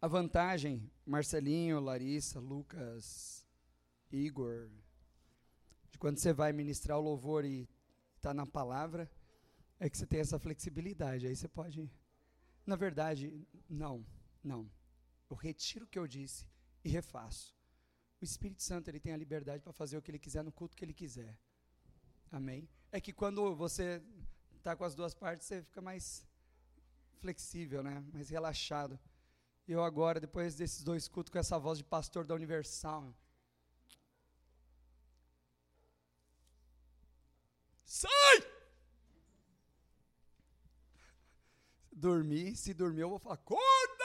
a vantagem, Marcelinho, Larissa, Lucas, Igor, de quando você vai ministrar o louvor e está na palavra, é que você tem essa flexibilidade. Aí você pode. Na verdade, não, não. Eu retiro o que eu disse e refaço. O Espírito Santo ele tem a liberdade para fazer o que ele quiser no culto que ele quiser. Amém? É que quando você está com as duas partes, você fica mais flexível, né? mais relaxado. Eu agora, depois desses dois cultos, com essa voz de pastor da Universal. Sai! Dormi, se dormir eu vou falar, acorda!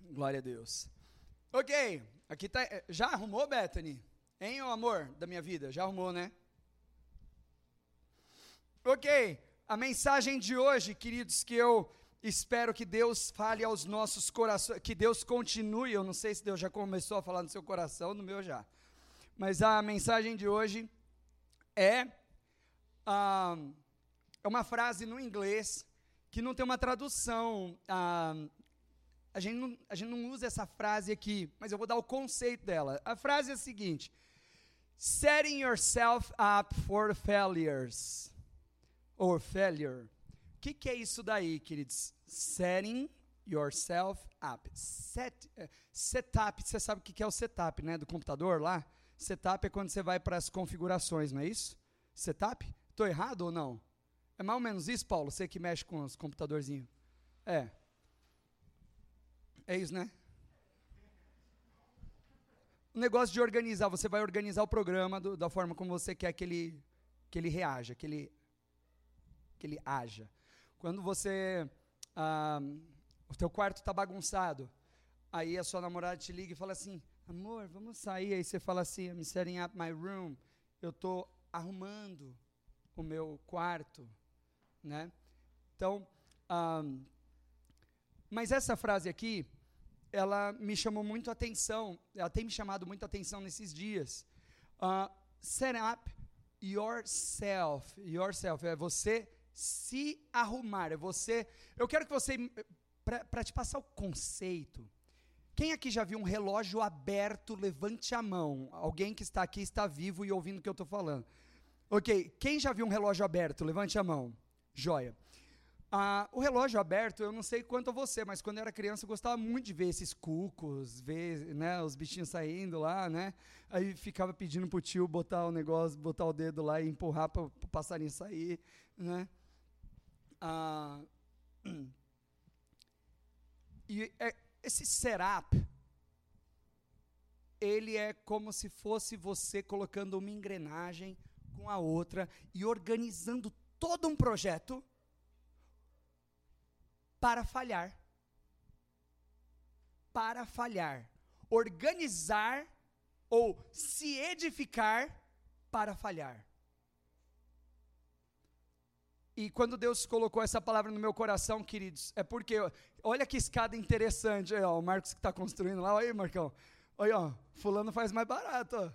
Glória a Deus. Ok, aqui tá. Eh, já arrumou, Bethany? Hein, o amor da minha vida? Já arrumou, né? Ok, a mensagem de hoje, queridos, que eu espero que Deus fale aos nossos corações, que Deus continue. Eu não sei se Deus já começou a falar no seu coração, no meu já. Mas a mensagem de hoje é, ah, é uma frase no inglês que não tem uma tradução. Ah, a, gente não, a gente não usa essa frase aqui, mas eu vou dar o conceito dela. A frase é a seguinte: Setting yourself up for failures or failure. O que, que, é isso daí, queridos? Setting yourself up. Set, uh, setup, você sabe o que, que é o setup, né? Do computador lá? Setup é quando você vai para as configurações, não é isso? Setup? Estou errado ou não? É mais ou menos isso, Paulo? Você que mexe com os computadorzinhos. É. É isso, né? O negócio de organizar, você vai organizar o programa do, da forma como você quer que ele, que ele reaja, que ele que ele haja. Quando você, ah, o teu quarto está bagunçado, aí a sua namorada te liga e fala assim, amor, vamos sair. Aí você fala assim, I'm setting up my room. Eu estou arrumando o meu quarto, né? Então, um, mas essa frase aqui, ela me chamou muito atenção. Ela tem me chamado muito atenção nesses dias. Uh, set up yourself. Yourself é você se arrumar, é você. Eu quero que você, para te passar o conceito, quem aqui já viu um relógio aberto? Levante a mão. Alguém que está aqui está vivo e ouvindo o que eu estou falando. Ok, quem já viu um relógio aberto? Levante a mão. Joia. Ah, o relógio aberto, eu não sei quanto a você, mas quando eu era criança eu gostava muito de ver esses cucos, ver né, os bichinhos saindo lá, né? Aí ficava pedindo pro tio botar o negócio, botar o dedo lá e empurrar para o passarinho sair, né? Ah, e é, esse setup, ele é como se fosse você colocando uma engrenagem com a outra e organizando todo um projeto para falhar. Para falhar. Organizar ou se edificar para falhar. E quando Deus colocou essa palavra no meu coração, queridos, é porque, olha que escada interessante, aí, ó, o Marcos que está construindo lá, olha aí, Marcão, olha, ó, fulano faz mais barato, ó.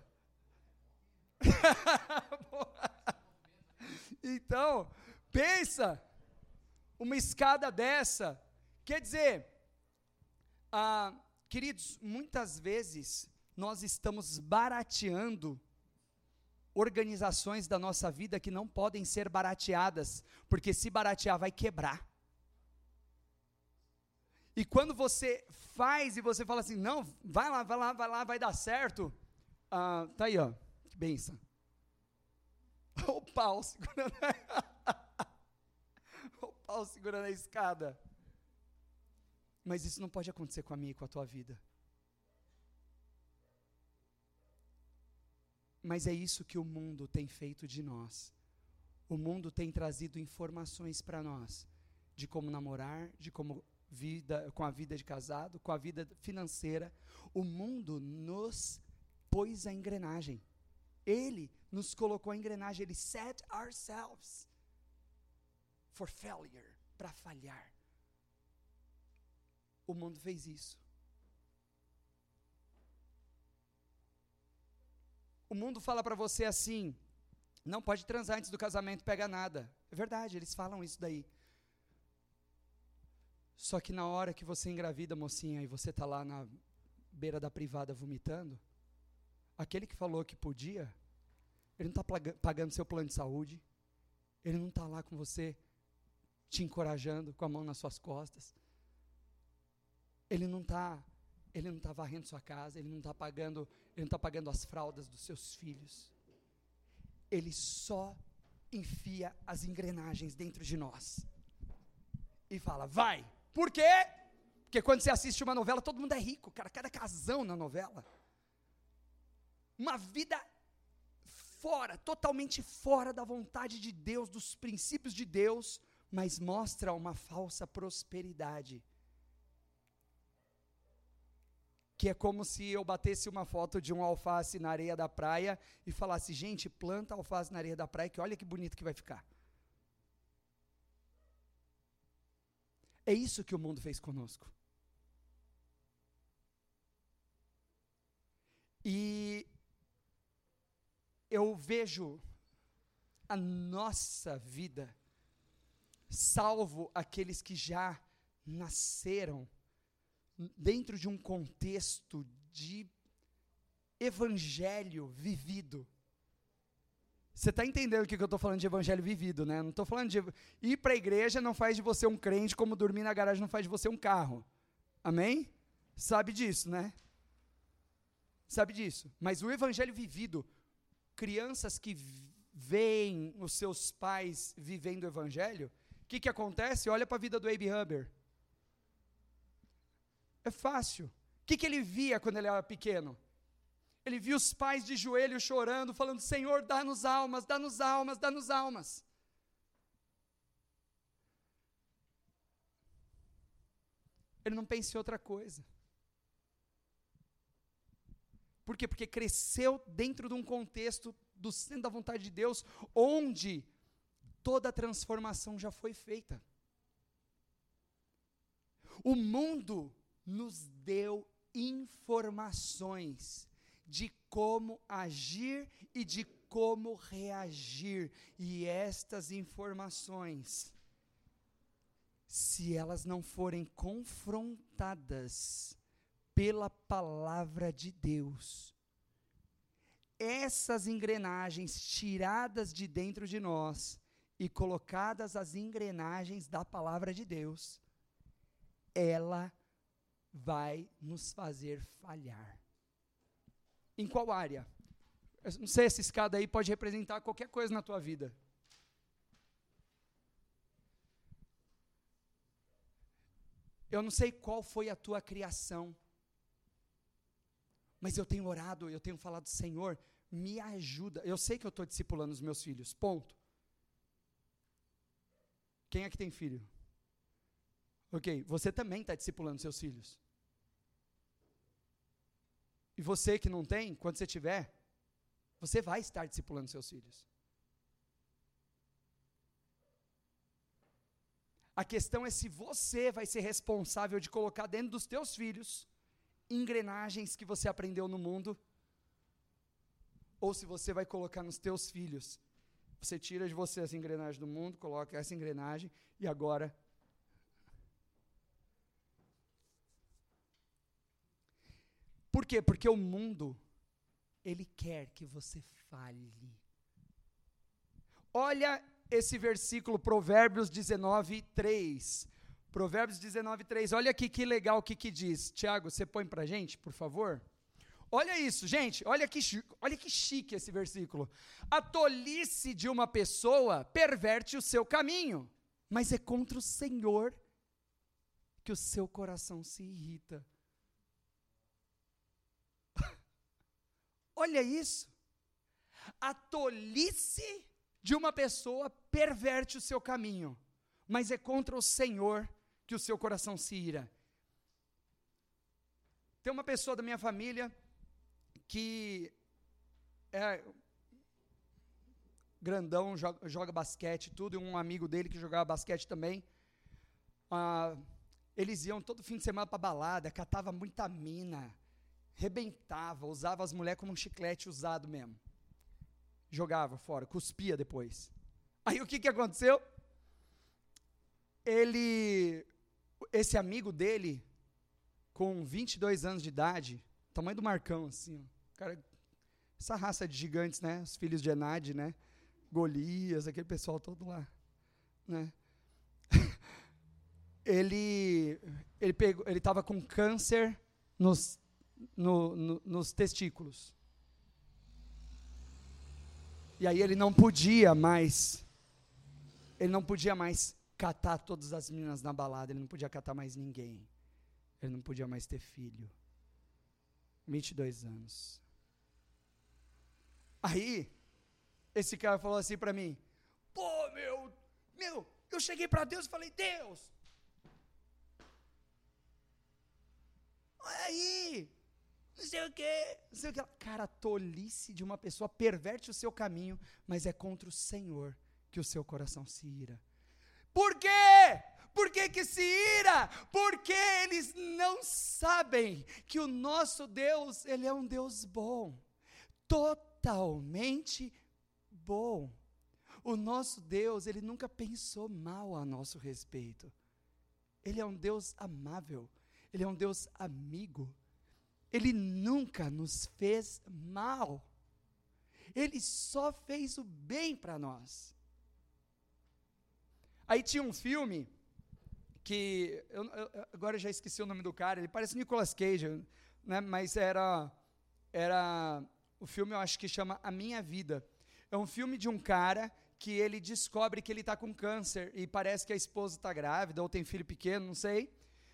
então, pensa, uma escada dessa, quer dizer, ah, queridos, muitas vezes nós estamos barateando organizações da nossa vida que não podem ser barateadas, porque se baratear vai quebrar. E quando você faz e você fala assim, não, vai lá, vai lá, vai lá, vai dar certo, ah, tá aí, ó, que benção. O pau segurando, o pau segurando a escada. Mas isso não pode acontecer com a minha e com a tua vida. Mas é isso que o mundo tem feito de nós. O mundo tem trazido informações para nós de como namorar, de como vida, com a vida de casado, com a vida financeira. O mundo nos pôs a engrenagem. Ele nos colocou a engrenagem, ele set ourselves for failure, para falhar. O mundo fez isso. O mundo fala para você assim, Não pode transar antes do casamento, pega nada. É verdade, eles falam isso daí. Só que na hora que você engravida, mocinha, e você está lá na beira da privada vomitando, aquele que falou que podia, ele não está pagando seu plano de saúde, ele não está lá com você te encorajando com a mão nas suas costas. Ele não está ele não está varrendo sua casa, ele não está pagando, ele não está pagando as fraldas dos seus filhos. Ele só enfia as engrenagens dentro de nós e fala: "Vai". Por quê? Porque quando você assiste uma novela, todo mundo é rico, cara, cada casão na novela. Uma vida fora, totalmente fora da vontade de Deus, dos princípios de Deus, mas mostra uma falsa prosperidade. Que é como se eu batesse uma foto de um alface na areia da praia e falasse, gente, planta alface na areia da praia, que olha que bonito que vai ficar. É isso que o mundo fez conosco. E eu vejo a nossa vida, salvo aqueles que já nasceram dentro de um contexto de evangelho vivido. Você está entendendo o que eu estou falando de evangelho vivido, né? Não estou falando de. Ir para a igreja não faz de você um crente, como dormir na garagem não faz de você um carro. Amém? Sabe disso, né? Sabe disso. Mas o evangelho vivido, crianças que veem os seus pais vivendo o evangelho, o que, que acontece? Olha para a vida do Abe Huber. É fácil. O que, que ele via quando ele era pequeno? Ele via os pais de joelho chorando, falando: Senhor, dá-nos almas, dá-nos almas, dá-nos almas. Ele não pensa em outra coisa. Por quê? Porque cresceu dentro de um contexto do centro da vontade de Deus, onde toda a transformação já foi feita. O mundo nos deu informações de como agir e de como reagir, e estas informações, se elas não forem confrontadas pela palavra de Deus. Essas engrenagens tiradas de dentro de nós e colocadas as engrenagens da palavra de Deus, ela vai nos fazer falhar. Em qual área? Eu não sei, essa escada aí pode representar qualquer coisa na tua vida. Eu não sei qual foi a tua criação. Mas eu tenho orado, eu tenho falado, Senhor, me ajuda. Eu sei que eu estou discipulando os meus filhos, ponto. Quem é que tem filho? Ok, você também está discipulando seus filhos. E você que não tem, quando você tiver, você vai estar discipulando seus filhos. A questão é se você vai ser responsável de colocar dentro dos teus filhos engrenagens que você aprendeu no mundo, ou se você vai colocar nos teus filhos. Você tira de você as engrenagens do mundo, coloca essa engrenagem e agora Por quê? Porque o mundo ele quer que você fale. Olha esse versículo Provérbios 19, 3. Provérbios 19, 3. Olha aqui que legal o que, que diz. Tiago, você põe para gente, por favor? Olha isso, gente, olha que, olha que chique esse versículo. A tolice de uma pessoa perverte o seu caminho, mas é contra o Senhor que o seu coração se irrita. Olha isso. A tolice de uma pessoa perverte o seu caminho, mas é contra o Senhor que o seu coração se ira. Tem uma pessoa da minha família que é grandão, joga, joga basquete tudo, e um amigo dele que jogava basquete também. Ah, eles iam todo fim de semana para balada, catava muita mina, rebentava, usava as mulheres como um chiclete usado mesmo. Jogava fora, cuspia depois. Aí o que, que aconteceu? Ele, esse amigo dele, com 22 anos de idade, tamanho do Marcão, assim, ó, cara, essa raça de gigantes, né? Os filhos de Enad, né? Golias, aquele pessoal todo lá, né? ele ele pegou, ele estava com câncer nos, no, no, nos testículos. E aí ele não podia mais, ele não podia mais catar todas as meninas na balada, ele não podia catar mais ninguém. Ele não podia mais ter filho. 22 anos. Aí, esse cara falou assim para mim: Pô, meu, meu, eu cheguei para Deus e falei: Deus, olha aí, não sei o quê, não sei o que. Cara, a tolice de uma pessoa perverte o seu caminho, mas é contra o Senhor que o seu coração se ira. Por quê? Por que, que se ira? Porque eles não sabem que o nosso Deus, Ele é um Deus bom, totalmente bom. O nosso Deus, Ele nunca pensou mal a nosso respeito. Ele é um Deus amável, Ele é um Deus amigo, ele nunca nos fez mal. Ele só fez o bem para nós. Aí tinha um filme que eu, eu, agora eu já esqueci o nome do cara. Ele parece Nicolas Cage, né? Mas era era o filme eu acho que chama A Minha Vida. É um filme de um cara que ele descobre que ele está com câncer e parece que a esposa está grávida ou tem filho pequeno, não sei.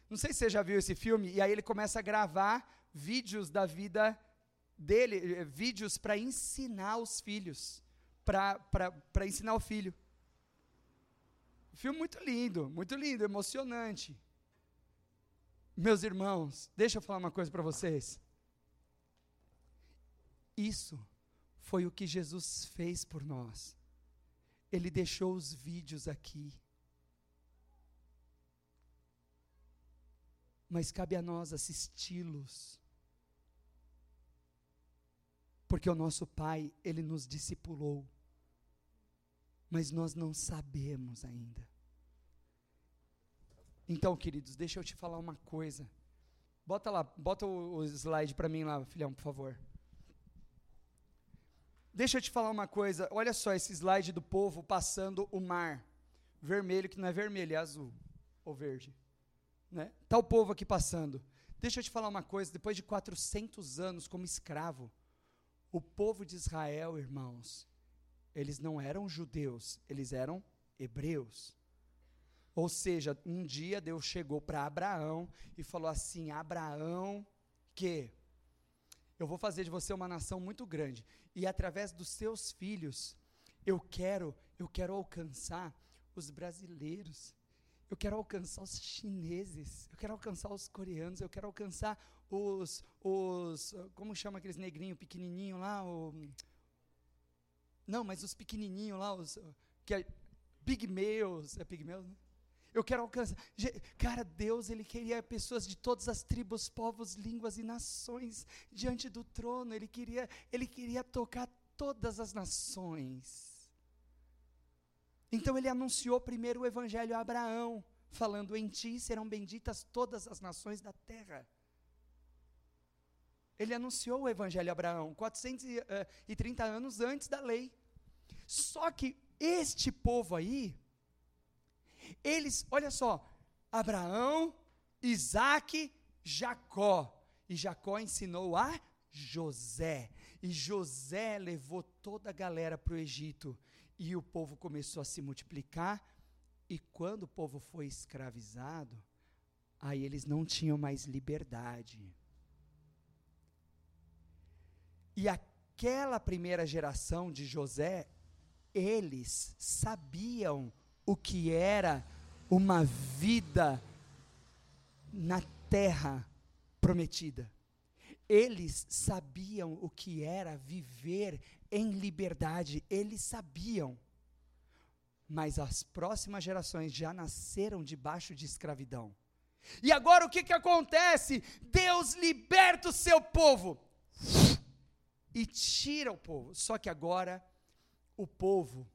Não sei se você já viu esse filme. E aí ele começa a gravar vídeos da vida dele, eh, vídeos para ensinar os filhos, para ensinar o filho. Filme muito lindo, muito lindo, emocionante. Meus irmãos, deixa eu falar uma coisa para vocês. Isso foi o que Jesus fez por nós. Ele deixou os vídeos aqui. Mas cabe a nós assisti-los porque o nosso Pai, Ele nos discipulou. Mas nós não sabemos ainda. Então, queridos, deixa eu te falar uma coisa. Bota lá, bota o, o slide para mim lá, filhão, por favor. Deixa eu te falar uma coisa. Olha só esse slide do povo passando o mar. Vermelho, que não é vermelho, é azul. Ou verde. Né? Tá o povo aqui passando. Deixa eu te falar uma coisa. Depois de 400 anos como escravo, o povo de Israel, irmãos, eles não eram judeus, eles eram hebreus. Ou seja, um dia Deus chegou para Abraão e falou assim: Abraão, que eu vou fazer de você uma nação muito grande e através dos seus filhos eu quero, eu quero alcançar os brasileiros. Eu quero alcançar os chineses, eu quero alcançar os coreanos, eu quero alcançar os, os como chama aqueles negrinhos pequenininhos lá, o, não, mas os pequenininhos lá, os que é pigmeus, é pigmeus, né? Eu quero alcançar. Cara, Deus, Ele queria pessoas de todas as tribos, povos, línguas e nações diante do trono. Ele queria, Ele queria tocar todas as nações. Então ele anunciou primeiro o evangelho a Abraão, falando: Em ti serão benditas todas as nações da terra. Ele anunciou o evangelho a Abraão 430 eh, anos antes da lei. Só que este povo aí, eles, olha só, Abraão, Isaac, Jacó. E Jacó ensinou a José. E José levou toda a galera para o Egito. E o povo começou a se multiplicar. E quando o povo foi escravizado, aí eles não tinham mais liberdade. E aquela primeira geração de José, eles sabiam o que era uma vida na terra prometida. Eles sabiam o que era viver em liberdade, eles sabiam. Mas as próximas gerações já nasceram debaixo de escravidão. E agora o que, que acontece? Deus liberta o seu povo e tira o povo. Só que agora o povo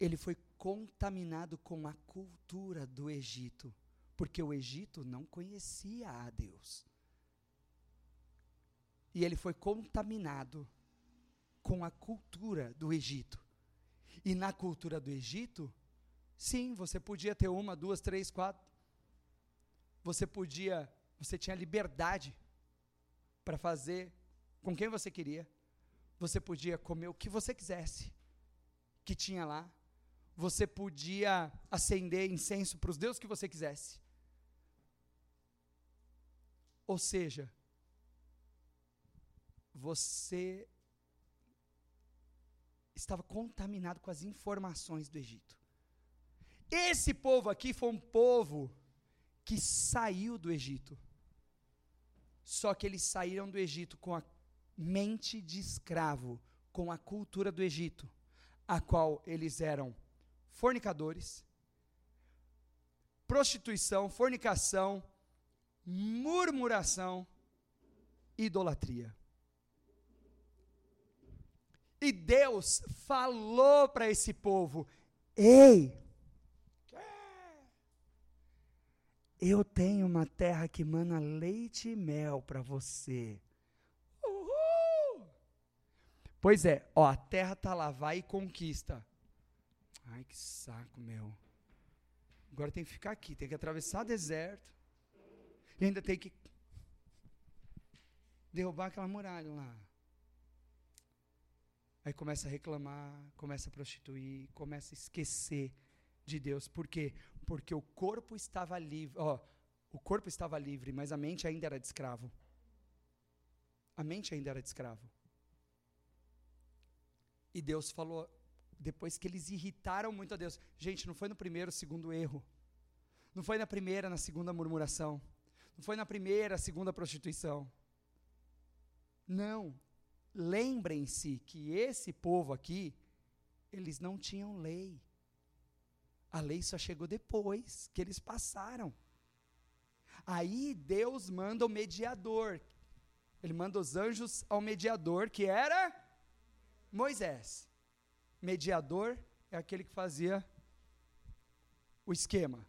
ele foi contaminado com a cultura do Egito, porque o Egito não conhecia a Deus. E ele foi contaminado com a cultura do Egito. E na cultura do Egito, sim, você podia ter uma, duas, três, quatro. Você podia, você tinha liberdade para fazer com quem você queria. Você podia comer o que você quisesse, que tinha lá. Você podia acender incenso para os deuses que você quisesse. Ou seja, você estava contaminado com as informações do Egito. Esse povo aqui foi um povo que saiu do Egito. Só que eles saíram do Egito com a mente de escravo, com a cultura do Egito, a qual eles eram fornicadores, prostituição, fornicação, murmuração, idolatria. E Deus falou para esse povo: Ei, eu tenho uma terra que mana leite e mel para você. Pois é, ó, a terra está lá, vai e conquista. Ai, que saco, meu. Agora tem que ficar aqui, tem que atravessar deserto. E ainda tem que derrubar aquela muralha lá. Aí começa a reclamar, começa a prostituir, começa a esquecer de Deus. Por quê? Porque o corpo estava livre, ó, o corpo estava livre, mas a mente ainda era de escravo. A mente ainda era de escravo. E Deus falou, depois que eles irritaram muito a Deus. Gente, não foi no primeiro, segundo erro. Não foi na primeira, na segunda murmuração. Não foi na primeira, segunda prostituição. Não, lembrem-se que esse povo aqui, eles não tinham lei. A lei só chegou depois que eles passaram. Aí Deus manda o mediador. Ele manda os anjos ao mediador, que era Moisés. Mediador é aquele que fazia o esquema.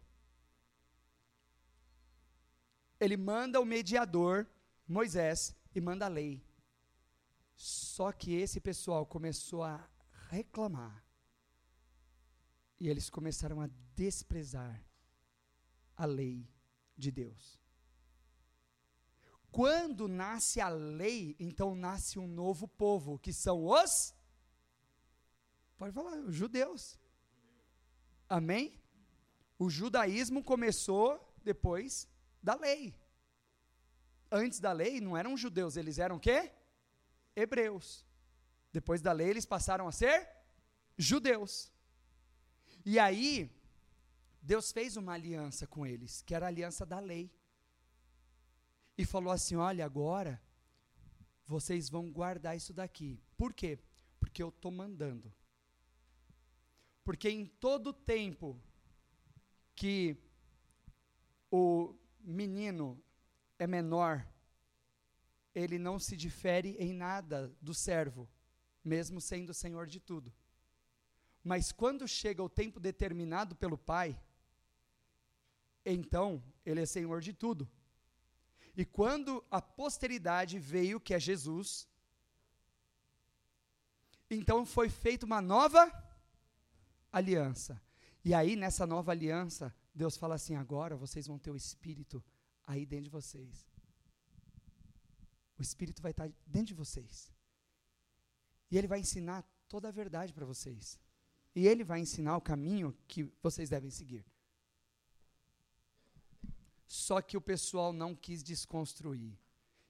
Ele manda o mediador, Moisés, e manda a lei. Só que esse pessoal começou a reclamar. E eles começaram a desprezar a lei de Deus. Quando nasce a lei, então nasce um novo povo, que são os. Pode falar, os judeus. Amém? O judaísmo começou depois da lei. Antes da lei não eram judeus, eles eram quê? hebreus. Depois da lei, eles passaram a ser judeus. E aí, Deus fez uma aliança com eles, que era a aliança da lei. E falou assim: olha, agora vocês vão guardar isso daqui. Por quê? Porque eu estou mandando. Porque em todo tempo que o menino é menor ele não se difere em nada do servo, mesmo sendo senhor de tudo. Mas quando chega o tempo determinado pelo pai, então ele é senhor de tudo. E quando a posteridade veio, que é Jesus, então foi feita uma nova aliança. E aí, nessa nova aliança, Deus fala assim: agora vocês vão ter o Espírito aí dentro de vocês. O Espírito vai estar dentro de vocês. E ele vai ensinar toda a verdade para vocês. E ele vai ensinar o caminho que vocês devem seguir. Só que o pessoal não quis desconstruir.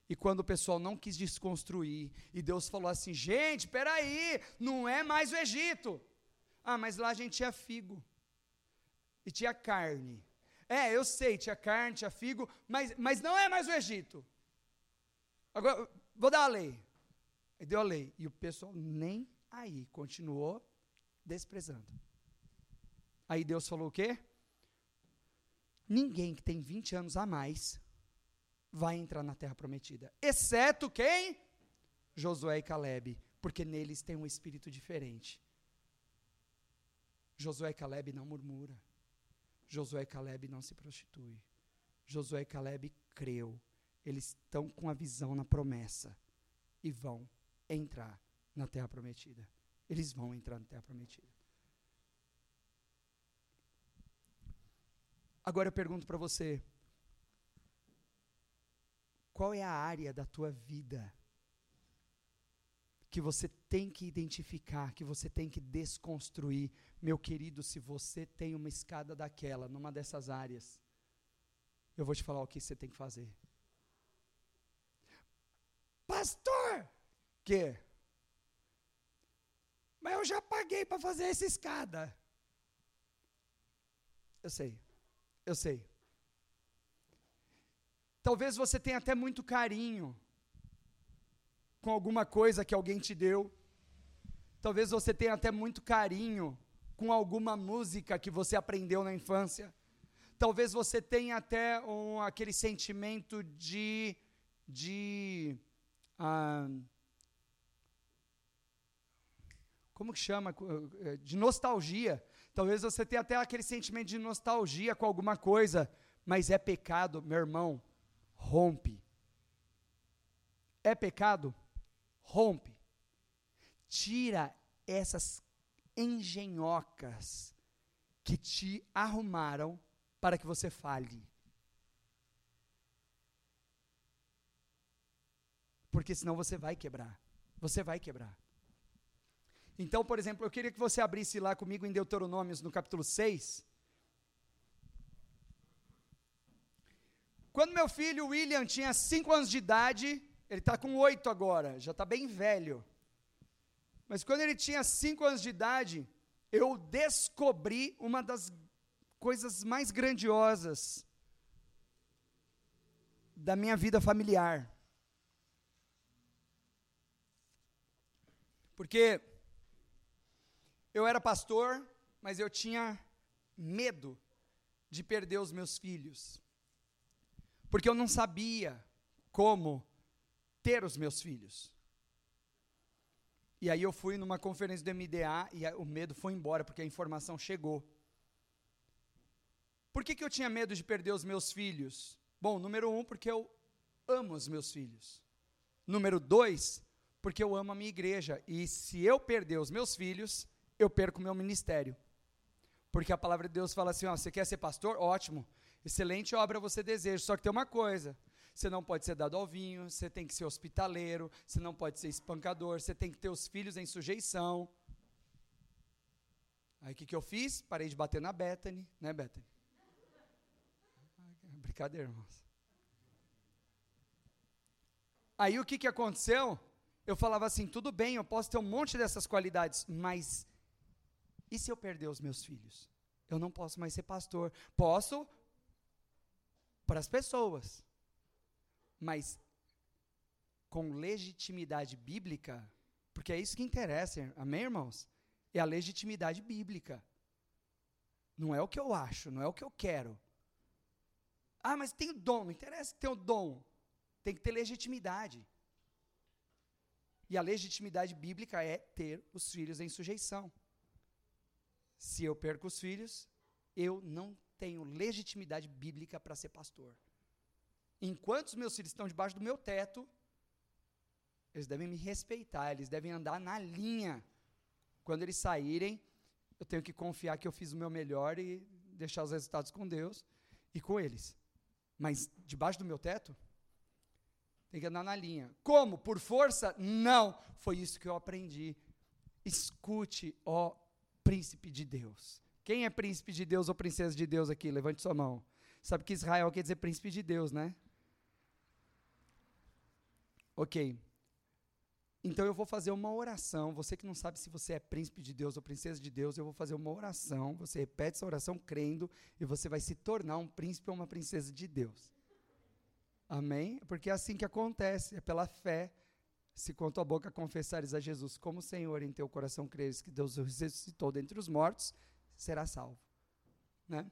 E quando o pessoal não quis desconstruir, e Deus falou assim: gente, peraí, não é mais o Egito. Ah, mas lá a gente tinha figo. E tinha carne. É, eu sei, tinha carne, tinha figo, mas, mas não é mais o Egito. Agora, vou dar a lei. Aí deu a lei. E o pessoal nem aí, continuou desprezando. Aí Deus falou o quê? Ninguém que tem 20 anos a mais vai entrar na terra prometida. Exceto quem? Josué e Caleb. porque neles tem um espírito diferente. Josué e Caleb não murmura. Josué e Caleb não se prostitui. Josué e Caleb creu. Eles estão com a visão na promessa e vão entrar na terra prometida. Eles vão entrar na terra prometida. Agora eu pergunto para você: qual é a área da tua vida que você tem que identificar, que você tem que desconstruir? Meu querido, se você tem uma escada daquela, numa dessas áreas, eu vou te falar o que você tem que fazer. Pastor, que? Mas eu já paguei para fazer essa escada. Eu sei, eu sei. Talvez você tenha até muito carinho com alguma coisa que alguém te deu. Talvez você tenha até muito carinho com alguma música que você aprendeu na infância. Talvez você tenha até um, aquele sentimento de, de ah, como que chama? Eh, de nostalgia. Talvez você tenha até aquele sentimento de nostalgia com alguma coisa, mas é pecado, meu irmão, rompe. É pecado? Rompe. Tira essas engenhocas que te arrumaram para que você fale. Porque senão você vai quebrar. Você vai quebrar. Então, por exemplo, eu queria que você abrisse lá comigo em Deuteronômios, no capítulo 6. Quando meu filho William tinha 5 anos de idade, ele está com 8 agora, já está bem velho. Mas quando ele tinha 5 anos de idade, eu descobri uma das coisas mais grandiosas da minha vida familiar. Porque eu era pastor, mas eu tinha medo de perder os meus filhos. Porque eu não sabia como ter os meus filhos. E aí eu fui numa conferência do MDA e o medo foi embora, porque a informação chegou. Por que, que eu tinha medo de perder os meus filhos? Bom, número um, porque eu amo os meus filhos. Número dois, porque eu amo a minha igreja. E se eu perder os meus filhos, eu perco meu ministério. Porque a palavra de Deus fala assim: ó, você quer ser pastor? Ótimo. Excelente obra você deseja. Só que tem uma coisa: você não pode ser dado ao vinho, você tem que ser hospitaleiro, você não pode ser espancador, você tem que ter os filhos em sujeição. Aí o que, que eu fiz? Parei de bater na Bethany, né, Bethany? Brincadeira, irmãos. Aí o que, que aconteceu? Eu falava assim: tudo bem, eu posso ter um monte dessas qualidades, mas e se eu perder os meus filhos? Eu não posso mais ser pastor. Posso para as pessoas, mas com legitimidade bíblica, porque é isso que interessa, amém, irmãos? É a legitimidade bíblica. Não é o que eu acho, não é o que eu quero. Ah, mas tem o dom, não interessa ter o dom. Tem que ter legitimidade. E a legitimidade bíblica é ter os filhos em sujeição. Se eu perco os filhos, eu não tenho legitimidade bíblica para ser pastor. Enquanto os meus filhos estão debaixo do meu teto, eles devem me respeitar, eles devem andar na linha. Quando eles saírem, eu tenho que confiar que eu fiz o meu melhor e deixar os resultados com Deus e com eles. Mas debaixo do meu teto, tem que andar na linha. Como? Por força? Não. Foi isso que eu aprendi. Escute, ó príncipe de Deus. Quem é príncipe de Deus ou princesa de Deus aqui? Levante sua mão. Sabe que Israel quer dizer príncipe de Deus, né? Ok. Então eu vou fazer uma oração. Você que não sabe se você é príncipe de Deus ou princesa de Deus, eu vou fazer uma oração. Você repete essa oração crendo e você vai se tornar um príncipe ou uma princesa de Deus. Amém? Porque é assim que acontece, é pela fé se com tua boca confessares a Jesus como Senhor, em teu coração creres que Deus ressuscitou dentre os mortos, será salvo. Né?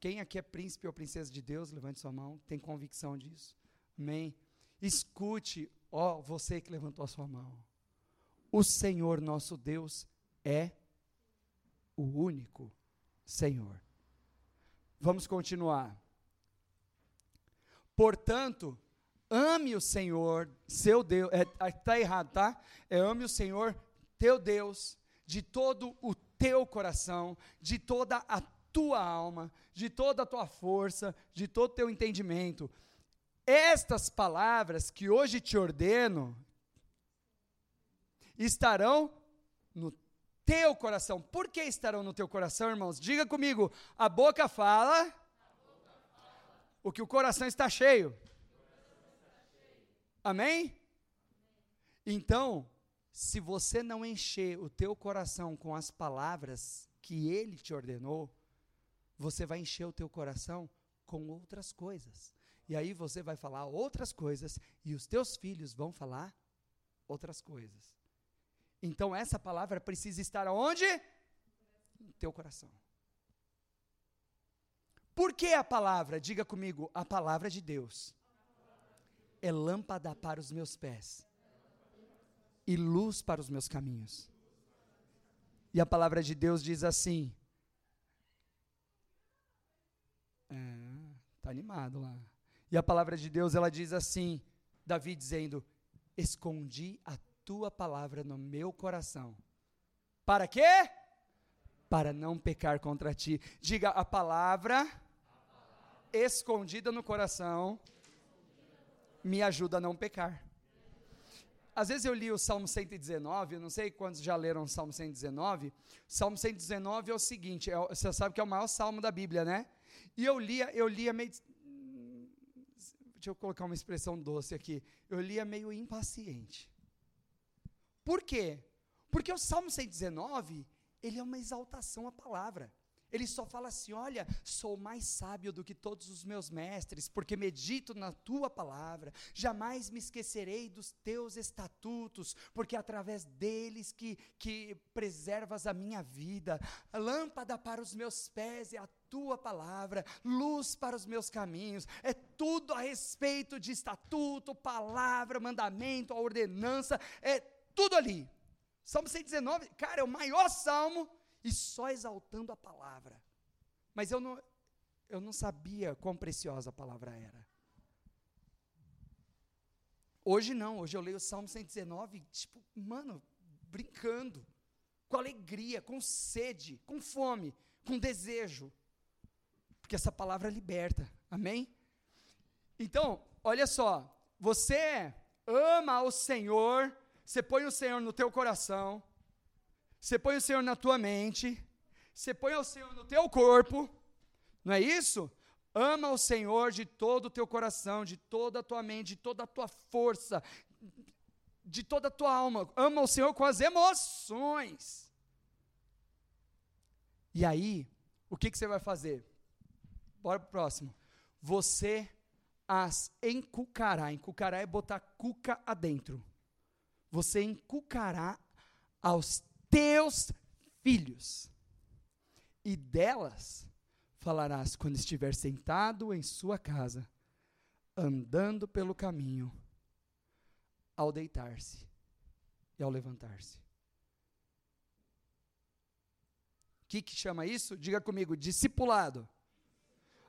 Quem aqui é príncipe ou princesa de Deus, levante sua mão, tem convicção disso. Amém? Escute, ó, você que levantou a sua mão. o Senhor nosso Deus é o único Senhor. Vamos continuar. Portanto, ame o Senhor, seu Deus. Está é, tá errado, tá? É ame o Senhor, teu Deus, de todo o teu coração, de toda a tua alma, de toda a tua força, de todo o teu entendimento. Estas palavras que hoje te ordeno estarão no teu coração. Por que estarão no teu coração, irmãos? Diga comigo: a boca fala, o que o coração está cheio. Amém? Então, se você não encher o teu coração com as palavras que ele te ordenou, você vai encher o teu coração com outras coisas. E aí você vai falar outras coisas e os teus filhos vão falar outras coisas. Então essa palavra precisa estar onde? No teu coração. Por que a palavra? Diga comigo, a palavra de Deus é lâmpada para os meus pés e luz para os meus caminhos. E a palavra de Deus diz assim: é, tá animado lá. E a palavra de Deus ela diz assim, Davi dizendo: escondi a tua palavra no meu coração. Para quê? Para não pecar contra ti. Diga a palavra, a palavra. escondida no coração me ajuda a não pecar. Às vezes eu li o Salmo 119, eu não sei quantos já leram o Salmo 119. Salmo 119 é o seguinte, é, você sabe que é o maior salmo da Bíblia, né? E eu lia, eu lia meio. Deixa eu colocar uma expressão doce aqui. Eu lia meio impaciente. Por quê? Porque o Salmo 119, ele é uma exaltação à palavra. Ele só fala assim: Olha, sou mais sábio do que todos os meus mestres, porque medito na tua palavra. Jamais me esquecerei dos teus estatutos, porque através deles que, que preservas a minha vida. Lâmpada para os meus pés é a tua palavra, luz para os meus caminhos. É tudo a respeito de estatuto, palavra, mandamento, a ordenança. É tudo ali. Salmo 119, cara, é o maior salmo e só exaltando a palavra. Mas eu não, eu não sabia quão preciosa a palavra era. Hoje não, hoje eu leio o Salmo 119, tipo, mano, brincando, com alegria, com sede, com fome, com desejo. Porque essa palavra liberta, amém? Então, olha só, você ama o Senhor, você põe o Senhor no teu coração, você põe o Senhor na tua mente, você põe o Senhor no teu corpo, não é isso? Ama o Senhor de todo o teu coração, de toda a tua mente, de toda a tua força, de toda a tua alma. Ama o Senhor com as emoções. E aí, o que, que você vai fazer? Bora para o próximo. Você as encucará. Encucará é botar cuca adentro. Você encucará aos teus filhos, e delas falarás quando estiver sentado em sua casa, andando pelo caminho, ao deitar-se e ao levantar-se. O que, que chama isso? Diga comigo, discipulado.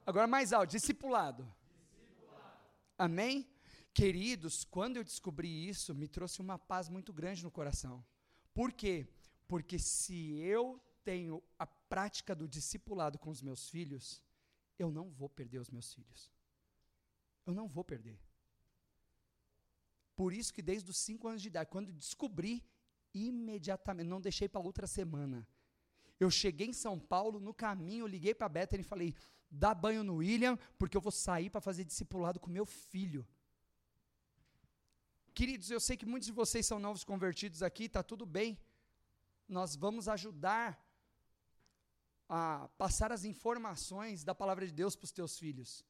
Agora mais alto, discipulado. discipulado. Amém? Queridos, quando eu descobri isso, me trouxe uma paz muito grande no coração. Por quê? Porque se eu tenho a prática do discipulado com os meus filhos, eu não vou perder os meus filhos. Eu não vou perder. Por isso que desde os cinco anos de idade, quando descobri, imediatamente, não deixei para outra semana. Eu cheguei em São Paulo, no caminho, liguei para a Bethany e falei: dá banho no William, porque eu vou sair para fazer discipulado com meu filho. Queridos, eu sei que muitos de vocês são novos convertidos aqui, está tudo bem nós vamos ajudar a passar as informações da palavra de Deus para os teus filhos.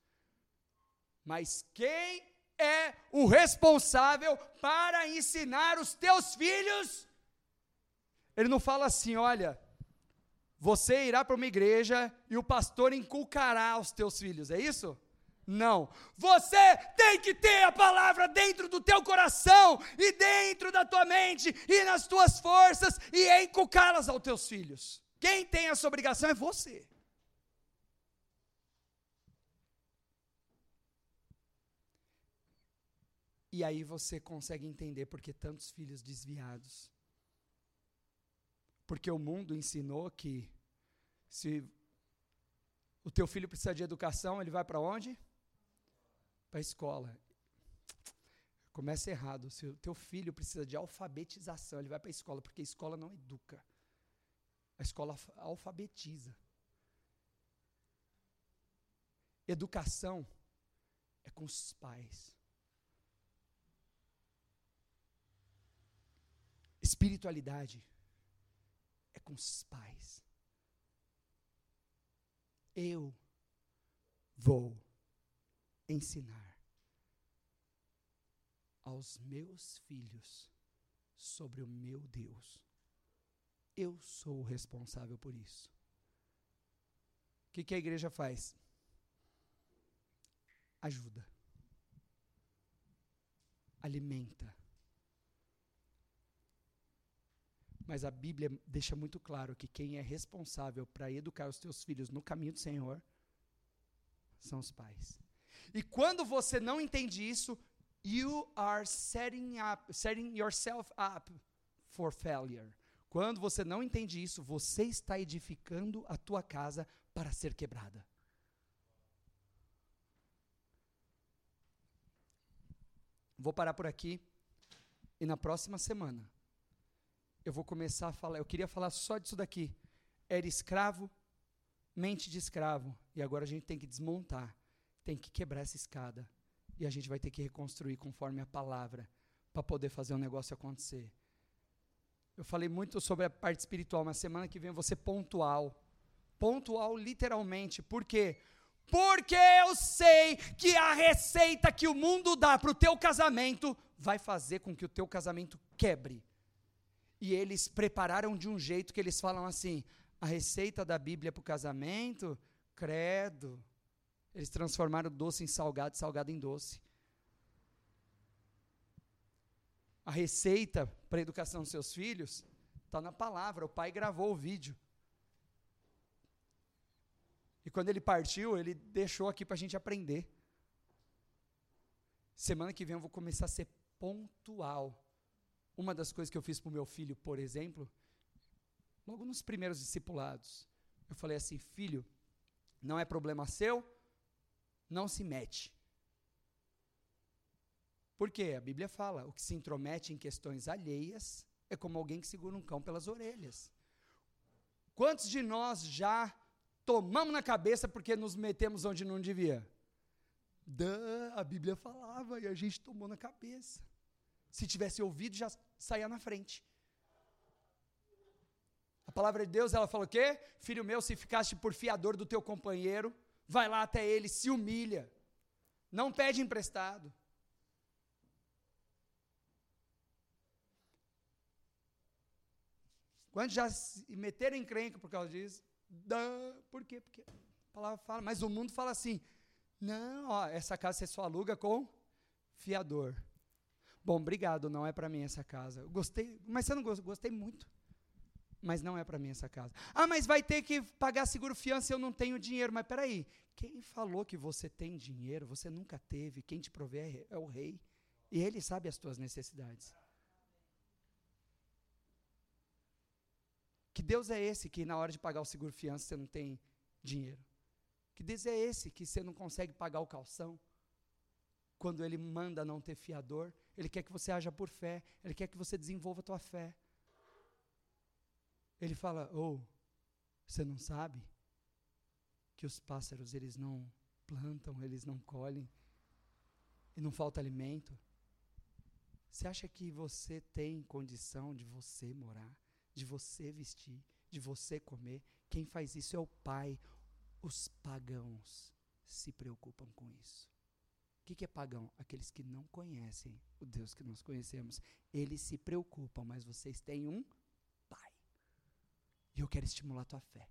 Mas quem é o responsável para ensinar os teus filhos? Ele não fala assim, olha, você irá para uma igreja e o pastor inculcará aos teus filhos, é isso? Não. Você tem que ter a palavra dentro do teu coração e dentro da tua mente e nas tuas forças e encucá-las aos teus filhos. Quem tem essa obrigação é você. E aí você consegue entender por que tantos filhos desviados. Porque o mundo ensinou que se o teu filho precisa de educação, ele vai para onde? Para a escola. Começa errado. Se o teu filho precisa de alfabetização, ele vai para a escola, porque a escola não educa. A escola alfabetiza. Educação é com os pais. Espiritualidade é com os pais. Eu vou ensinar aos meus filhos sobre o meu Deus. Eu sou o responsável por isso. O que, que a igreja faz? Ajuda. Alimenta. Mas a Bíblia deixa muito claro que quem é responsável para educar os teus filhos no caminho do Senhor são os pais. E quando você não entende isso, you are setting up, setting yourself up for failure. Quando você não entende isso, você está edificando a tua casa para ser quebrada. Vou parar por aqui e na próxima semana eu vou começar a falar. Eu queria falar só disso daqui. Era escravo, mente de escravo. E agora a gente tem que desmontar. Tem que quebrar essa escada. E a gente vai ter que reconstruir conforme a palavra. Para poder fazer o negócio acontecer. Eu falei muito sobre a parte espiritual, mas semana que vem eu vou ser pontual. Pontual literalmente. Por quê? Porque eu sei que a receita que o mundo dá para o teu casamento vai fazer com que o teu casamento quebre e eles prepararam de um jeito que eles falam assim: a receita da Bíblia para o casamento, credo. Eles transformaram doce em salgado, salgado em doce. A receita para a educação dos seus filhos está na palavra. O pai gravou o vídeo. E quando ele partiu, ele deixou aqui para a gente aprender. Semana que vem eu vou começar a ser pontual uma das coisas que eu fiz para o meu filho, por exemplo, logo nos primeiros discipulados, eu falei assim: filho, não é problema seu, não se mete. Porque a Bíblia fala: o que se intromete em questões alheias é como alguém que segura um cão pelas orelhas. Quantos de nós já tomamos na cabeça porque nos metemos onde não devia? Dã, a Bíblia falava e a gente tomou na cabeça. Se tivesse ouvido, já saia na frente. A palavra de Deus, ela fala o quê? Filho meu, se ficaste por fiador do teu companheiro, vai lá até ele, se humilha. Não pede emprestado. Quando já se meteram em crenca por causa disso, dã, por quê? Porque a palavra fala, mas o mundo fala assim: não, ó, essa casa você só aluga com fiador. Bom, obrigado, não é para mim essa casa. Eu gostei, mas você não gostou? Gostei muito. Mas não é para mim essa casa. Ah, mas vai ter que pagar seguro fiança, eu não tenho dinheiro. Mas peraí, quem falou que você tem dinheiro? Você nunca teve. Quem te provê é, é o rei. E ele sabe as tuas necessidades. Que Deus é esse que na hora de pagar o seguro fiança você não tem dinheiro? Que Deus é esse que você não consegue pagar o calção? Quando ele manda não ter fiador, ele quer que você haja por fé, ele quer que você desenvolva a tua fé. Ele fala: "Oh, você não sabe que os pássaros eles não plantam, eles não colhem e não falta alimento? Você acha que você tem condição de você morar, de você vestir, de você comer? Quem faz isso é o Pai. Os pagãos se preocupam com isso. O que, que é pagão? Aqueles que não conhecem o Deus que nós conhecemos. Eles se preocupam, mas vocês têm um. E eu quero estimular a tua fé.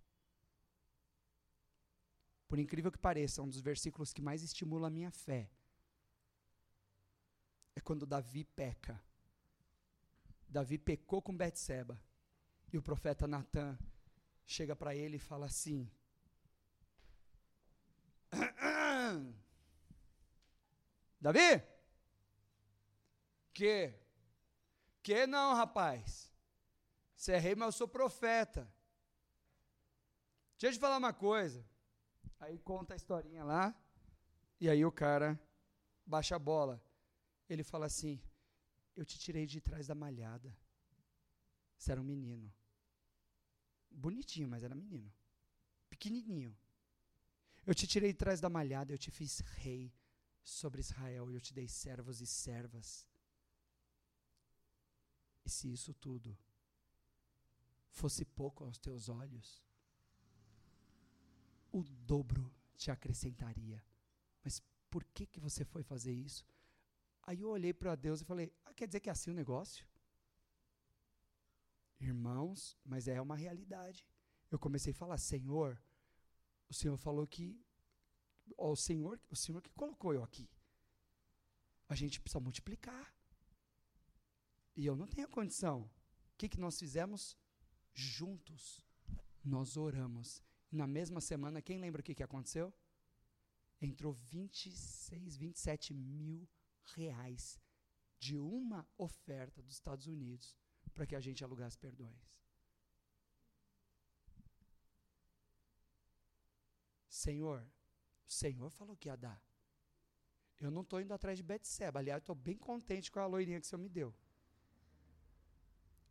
por incrível que pareça, um dos versículos que mais estimula a minha fé é quando Davi peca. Davi pecou com Betseba. E o profeta Natan chega para ele e fala assim: Davi? Que? Que não, rapaz? Você é rei, mas eu sou profeta. Deixa eu te falar uma coisa. Aí conta a historinha lá. E aí o cara baixa a bola. Ele fala assim: Eu te tirei de trás da malhada. Você era um menino. Bonitinho, mas era menino. Pequenininho. Eu te tirei de trás da malhada, eu te fiz rei sobre Israel, eu te dei servos e servas. E se isso tudo fosse pouco aos teus olhos, o dobro te acrescentaria. Mas por que que você foi fazer isso? Aí eu olhei para Deus e falei: ah, quer dizer que é assim o negócio? Irmãos, mas é uma realidade. Eu comecei a falar: Senhor, o Senhor falou que ó, o Senhor, o Senhor que colocou eu aqui. A gente precisa multiplicar. E eu não tenho condição. O que, que nós fizemos? Juntos, nós oramos. Na mesma semana, quem lembra o que, que aconteceu? Entrou 26, 27 mil reais de uma oferta dos Estados Unidos para que a gente alugasse perdões. Senhor, o Senhor falou que ia dar. Eu não estou indo atrás de Betseba. Aliás, estou bem contente com a loirinha que o Senhor me deu.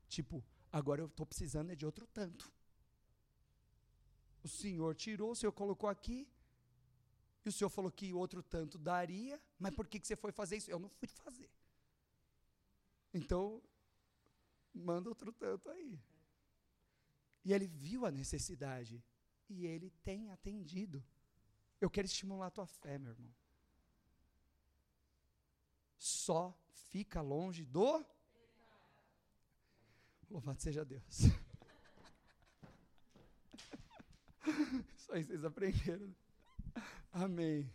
Tipo, agora eu estou precisando é de outro tanto. O Senhor tirou, o Senhor colocou aqui. E o Senhor falou que outro tanto daria. Mas por que, que você foi fazer isso? Eu não fui fazer. Então, manda outro tanto aí. E ele viu a necessidade. E ele tem atendido. Eu quero estimular a tua fé, meu irmão. Só fica longe do. Louvado seja Deus. Só isso vocês aprenderam. Amém.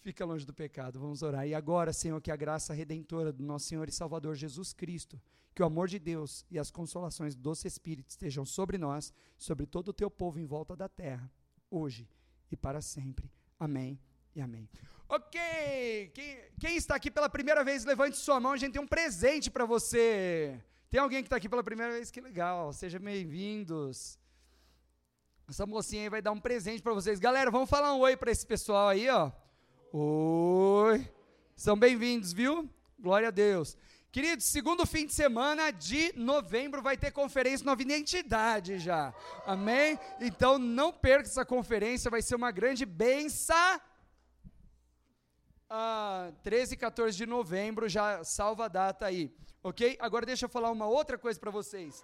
Fica longe do pecado. Vamos orar. E agora, Senhor, que a graça redentora do nosso Senhor e Salvador Jesus Cristo, que o amor de Deus e as consolações do doce Espírito estejam sobre nós, sobre todo o teu povo em volta da terra, hoje e para sempre. Amém e amém. Ok, quem, quem, está aqui pela primeira vez, levante sua mão, a gente tem um presente para você. Tem alguém que está aqui pela primeira vez? Que legal, sejam bem-vindos. Essa mocinha aí vai dar um presente para vocês. Galera, vamos falar um oi para esse pessoal aí, ó. Oi. São bem-vindos, viu? Glória a Deus. Queridos, segundo fim de semana de novembro vai ter conferência Nova Identidade já. Amém? Então não perca essa conferência, vai ser uma grande benção. Ah, 13 e 14 de novembro, já salva a data aí. Ok? Agora deixa eu falar uma outra coisa para vocês.